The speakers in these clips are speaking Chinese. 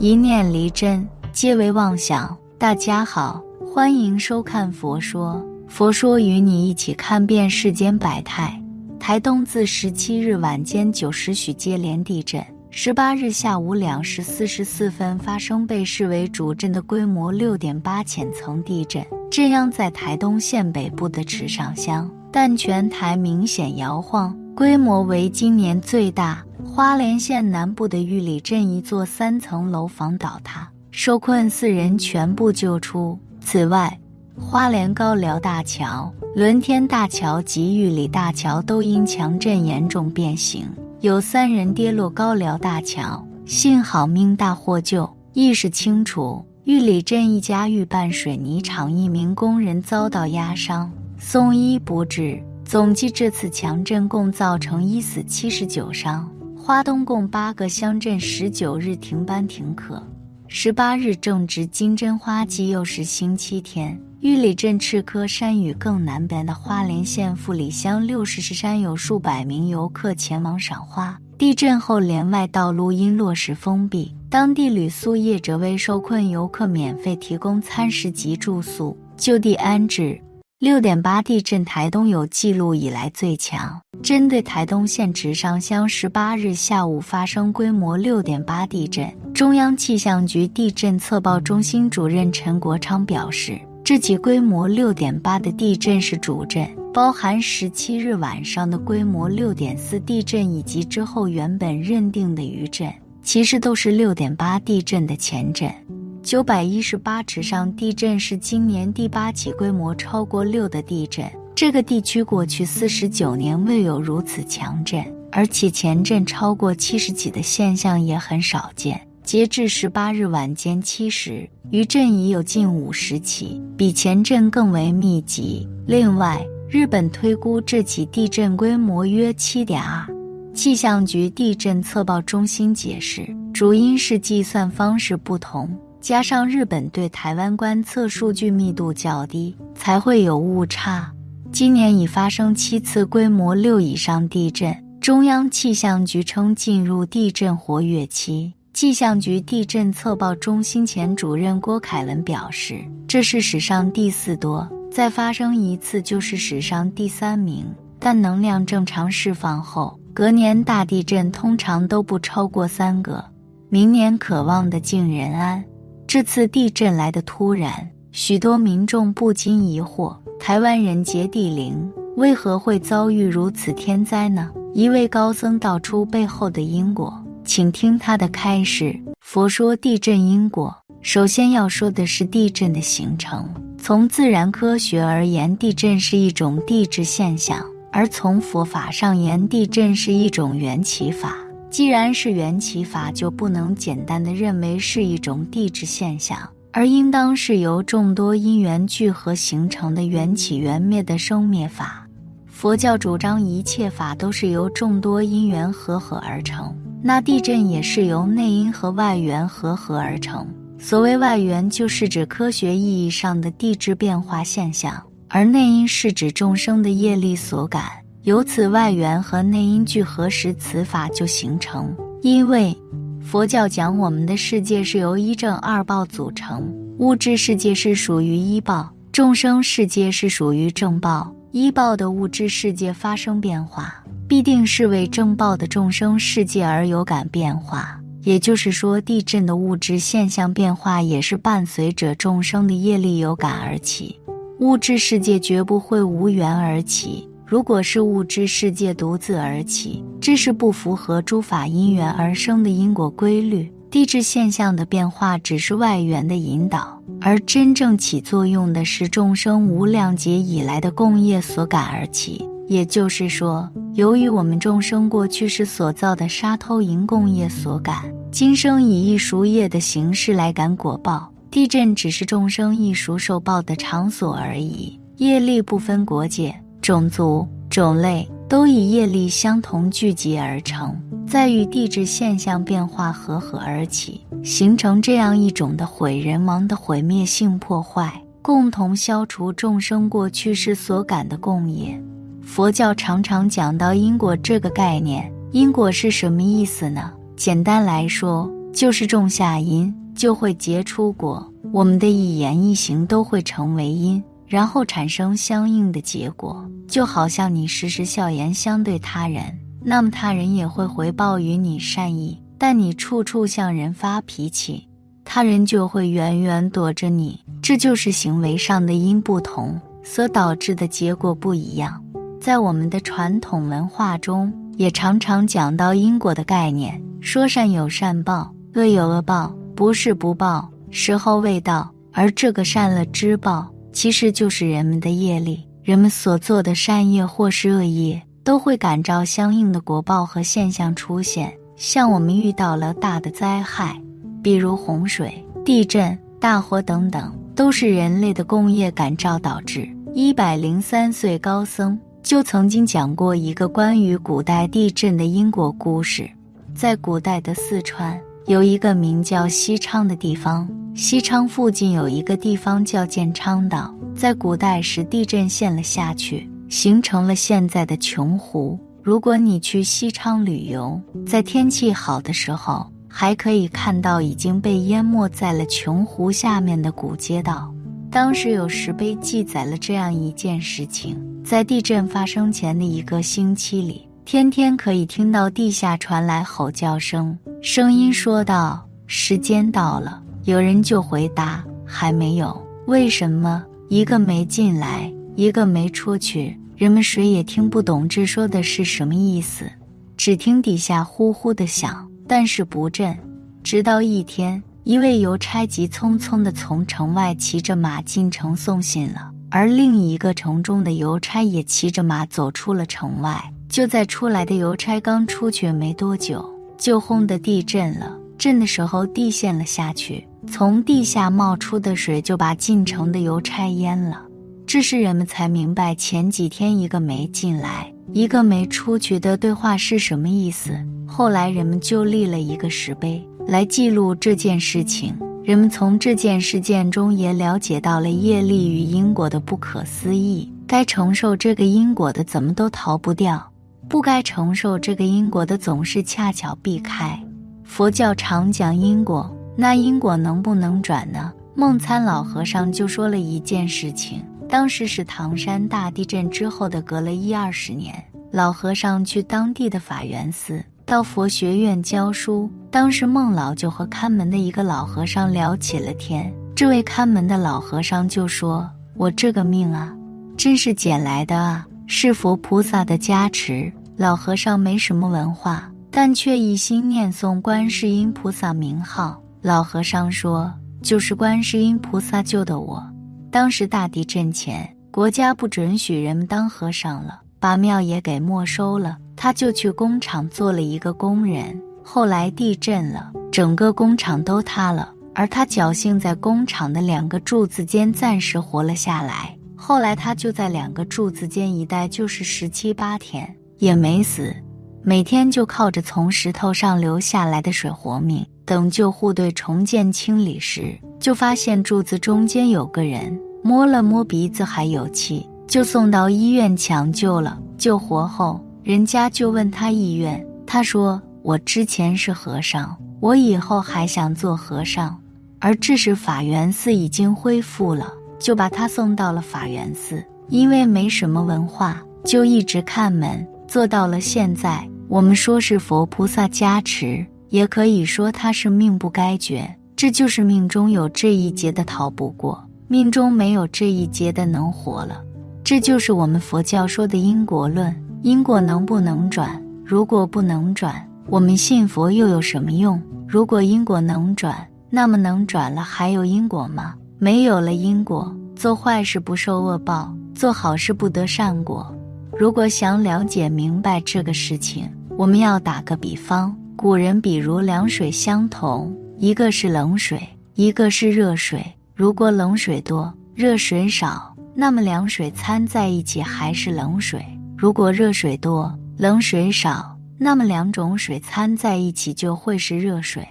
一念离真，皆为妄想。大家好，欢迎收看《佛说》，佛说与你一起看遍世间百态。台东自十七日晚间九时许接连地震，十八日下午两时四十四分发生被视为主震的规模六点八浅层地震，震央在台东县北部的池上乡，但全台明显摇晃，规模为今年最大。花莲县南部的玉里镇一座三层楼房倒塌，受困四人全部救出。此外，花莲高寮大桥、伦天大桥及玉里大桥都因强震严重变形，有三人跌落高寮大桥，幸好命大获救，意识清楚。玉里镇一家预拌水泥厂一名工人遭到压伤，送医不治。总计这次强震共造成一死七十九伤。花东共八个乡镇十九日停班停课，十八日正值金针花季，又是星期天。玉里镇赤科山与更南边的花莲县富里乡六十石山有数百名游客前往赏花。地震后，连外道路因落石封闭，当地旅宿业者为受困游客免费提供餐食及住宿，就地安置。六点八地震，台东有记录以来最强。针对台东县池上乡十八日下午发生规模六点八地震，中央气象局地震测报中心主任陈国昌表示，这起规模六点八的地震是主震，包含十七日晚上的规模六点四地震以及之后原本认定的余震，其实都是六点八地震的前震。九百一十八尺上地震是今年第八起规模超过六的地震。这个地区过去四十九年未有如此强震，而且前震超过七十起的现象也很少见。截至十八日晚间七时，余震已有近五十起，比前震更为密集。另外，日本推估这起地震规模约七点二。气象局地震测报中心解释，主因是计算方式不同。加上日本对台湾观测数据密度较低，才会有误差。今年已发生七次规模六以上地震，中央气象局称进入地震活跃期。气象局地震测报中心前主任郭凯文表示，这是史上第四多，再发生一次就是史上第三名。但能量正常释放后，隔年大地震通常都不超过三个。明年渴望的敬人安。这次地震来的突然，许多民众不禁疑惑：台湾人杰地灵，为何会遭遇如此天灾呢？一位高僧道出背后的因果，请听他的开示。佛说地震因果，首先要说的是地震的形成。从自然科学而言，地震是一种地质现象；而从佛法上言，地震是一种缘起法。既然是缘起法，就不能简单的认为是一种地质现象，而应当是由众多因缘聚合形成的缘起缘灭的生灭法。佛教主张一切法都是由众多因缘合合而成，那地震也是由内因和外缘合合而成。所谓外缘，就是指科学意义上的地质变化现象，而内因是指众生的业力所感。由此外缘和内因聚合时，此法就形成。因为佛教讲我们的世界是由一正二报组成，物质世界是属于一报，众生世界是属于正报。一报的物质世界发生变化，必定是为正报的众生世界而有感变化。也就是说，地震的物质现象变化也是伴随着众生的业力有感而起。物质世界绝不会无缘而起。如果是物质世界独自而起，这是不符合诸法因缘而生的因果规律。地质现象的变化只是外缘的引导，而真正起作用的是众生无量劫以来的共业所感而起。也就是说，由于我们众生过去时所造的沙偷银共业所感，今生以一熟业的形式来感果报。地震只是众生一熟受报的场所而已，业力不分国界。种族、种类都以业力相同聚集而成，在与地质现象变化合合而起，形成这样一种的毁人亡的毁灭性破坏，共同消除众生过去世所感的共业。佛教常常讲到因果这个概念，因果是什么意思呢？简单来说。就是种下因，就会结出果。我们的一言一行都会成为因，然后产生相应的结果。就好像你时时笑颜相对他人，那么他人也会回报于你善意；但你处处向人发脾气，他人就会远远躲着你。这就是行为上的因不同所导致的结果不一样。在我们的传统文化中，也常常讲到因果的概念，说善有善报。恶有恶报，不是不报，时候未到。而这个善恶之报，其实就是人们的业力。人们所做的善业或是恶业，都会感召相应的果报和现象出现。像我们遇到了大的灾害，比如洪水、地震、大火等等，都是人类的共业感召导致。一百零三岁高僧就曾经讲过一个关于古代地震的因果故事，在古代的四川。有一个名叫西昌的地方，西昌附近有一个地方叫建昌岛，在古代时地震陷了下去，形成了现在的琼湖。如果你去西昌旅游，在天气好的时候，还可以看到已经被淹没在了琼湖下面的古街道。当时有石碑记载了这样一件事情：在地震发生前的一个星期里。天天可以听到地下传来吼叫声，声音说道：“时间到了。”有人就回答：“还没有。”为什么？一个没进来，一个没出去，人们谁也听不懂这说的是什么意思，只听底下呼呼的响，但是不震。直到一天，一位邮差急匆匆地从城外骑着马进城送信了，而另一个城中的邮差也骑着马走出了城外。就在出来的邮差刚出去没多久，就轰的地震了。震的时候地陷了下去，从地下冒出的水就把进城的邮差淹了。这时人们才明白前几天一个没进来，一个没出去的对话是什么意思。后来人们就立了一个石碑来记录这件事情。人们从这件事件中也了解到了业力与因果的不可思议。该承受这个因果的怎么都逃不掉。不该承受这个因果的，总是恰巧避开。佛教常讲因果，那因果能不能转呢？梦参老和尚就说了一件事情：当时是唐山大地震之后的隔了一二十年，老和尚去当地的法源寺到佛学院教书。当时孟老就和看门的一个老和尚聊起了天。这位看门的老和尚就说：“我这个命啊，真是捡来的啊。”是佛菩萨的加持。老和尚没什么文化，但却一心念诵观世音菩萨名号。老和尚说：“就是观世音菩萨救的我。”当时大地震前，国家不准许人们当和尚了，把庙也给没收了。他就去工厂做了一个工人。后来地震了，整个工厂都塌了，而他侥幸在工厂的两个柱子间暂时活了下来。后来他就在两个柱子间一待就是十七八天，也没死，每天就靠着从石头上流下来的水活命。等救护队重建清理时，就发现柱子中间有个人，摸了摸鼻子还有气，就送到医院抢救了。救活后，人家就问他意愿，他说：“我之前是和尚，我以后还想做和尚。”而这时法源寺已经恢复了。就把他送到了法源寺，因为没什么文化，就一直看门，做到了现在。我们说是佛菩萨加持，也可以说他是命不该绝。这就是命中有这一劫的逃不过，命中没有这一劫的能活了。这就是我们佛教说的因果论。因果能不能转？如果不能转，我们信佛又有什么用？如果因果能转，那么能转了还有因果吗？没有了因果，做坏事不受恶报，做好事不得善果。如果想了解明白这个事情，我们要打个比方：古人比如凉水相同，一个是冷水，一个是热水。如果冷水多，热水少，那么凉水掺在一起还是冷水；如果热水多，冷水少，那么两种水掺在一起就会是热水。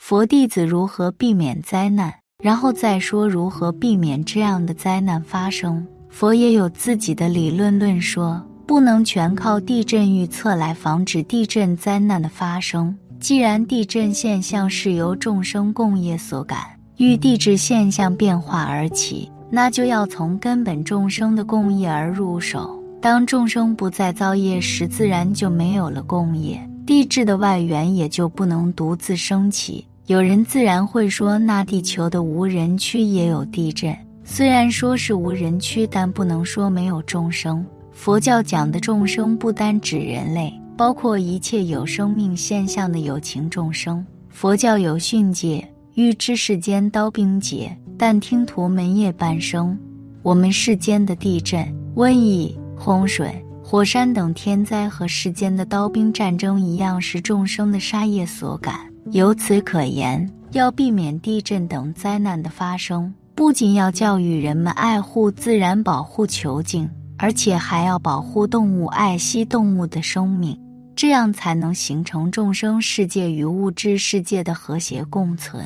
佛弟子如何避免灾难？然后再说如何避免这样的灾难发生。佛也有自己的理论论说，不能全靠地震预测来防止地震灾难的发生。既然地震现象是由众生共业所感，遇地质现象变化而起，那就要从根本众生的共业而入手。当众生不再造业时，自然就没有了共业，地质的外缘也就不能独自升起。有人自然会说，那地球的无人区也有地震。虽然说是无人区，但不能说没有众生。佛教讲的众生，不单指人类，包括一切有生命现象的有情众生。佛教有训诫：欲知世间刀兵劫，但听屠门夜半声。我们世间的地震、瘟疫、洪水、火山等天灾和世间的刀兵战争一样，是众生的杀业所感。由此可言，要避免地震等灾难的发生。不仅要教育人们爱护自然、保护求境，而且还要保护动物、爱惜动物的生命，这样才能形成众生世界与物质世界的和谐共存。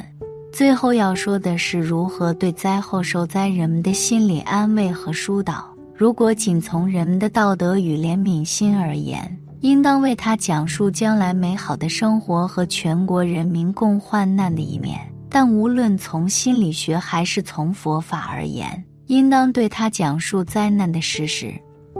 最后要说的是，如何对灾后受灾人们的心理安慰和疏导。如果仅从人们的道德与怜悯心而言，应当为他讲述将来美好的生活和全国人民共患难的一面。但无论从心理学还是从佛法而言，应当对他讲述灾难的事实，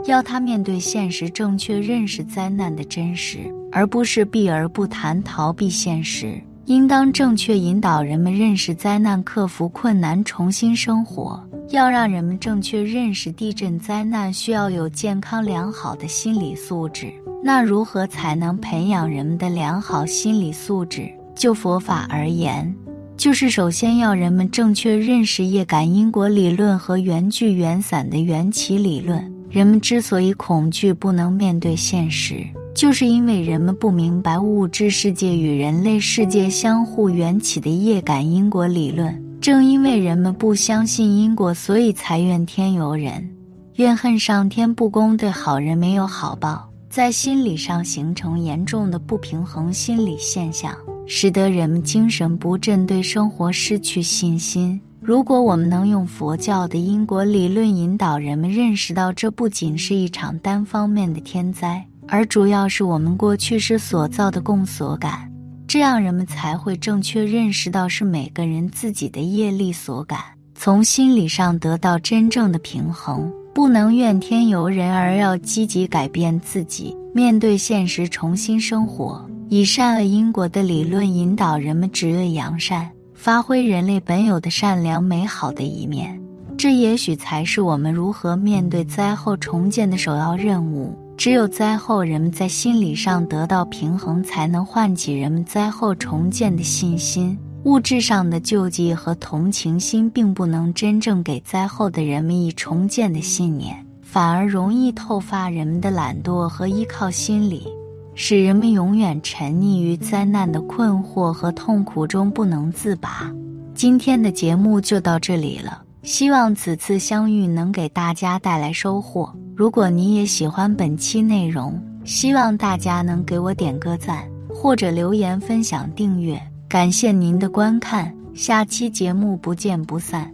要他面对现实，正确认识灾难的真实，而不是避而不谈、逃避现实。应当正确引导人们认识灾难，克服困难，重新生活。要让人们正确认识地震灾难需要有健康良好的心理素质。那如何才能培养人们的良好心理素质？就佛法而言。就是首先要人们正确认识业感因果理论和缘聚缘散的缘起理论。人们之所以恐惧不能面对现实，就是因为人们不明白物质世界与人类世界相互缘起的业感因果理论。正因为人们不相信因果，所以才怨天尤人，怨恨上天不公，对好人没有好报，在心理上形成严重的不平衡心理现象。使得人们精神不振，对生活失去信心。如果我们能用佛教的因果理论引导人们认识到，这不仅是一场单方面的天灾，而主要是我们过去时所造的共所感，这样人们才会正确认识到是每个人自己的业力所感，从心理上得到真正的平衡。不能怨天尤人，而要积极改变自己，面对现实，重新生活。以善恶因果的理论引导人们只恶扬善，发挥人类本有的善良美好的一面，这也许才是我们如何面对灾后重建的首要任务。只有灾后人们在心理上得到平衡，才能唤起人们灾后重建的信心。物质上的救济和同情心并不能真正给灾后的人们以重建的信念，反而容易透发人们的懒惰和依靠心理。使人们永远沉溺于灾难的困惑和痛苦中不能自拔。今天的节目就到这里了，希望此次相遇能给大家带来收获。如果你也喜欢本期内容，希望大家能给我点个赞，或者留言分享、订阅。感谢您的观看，下期节目不见不散。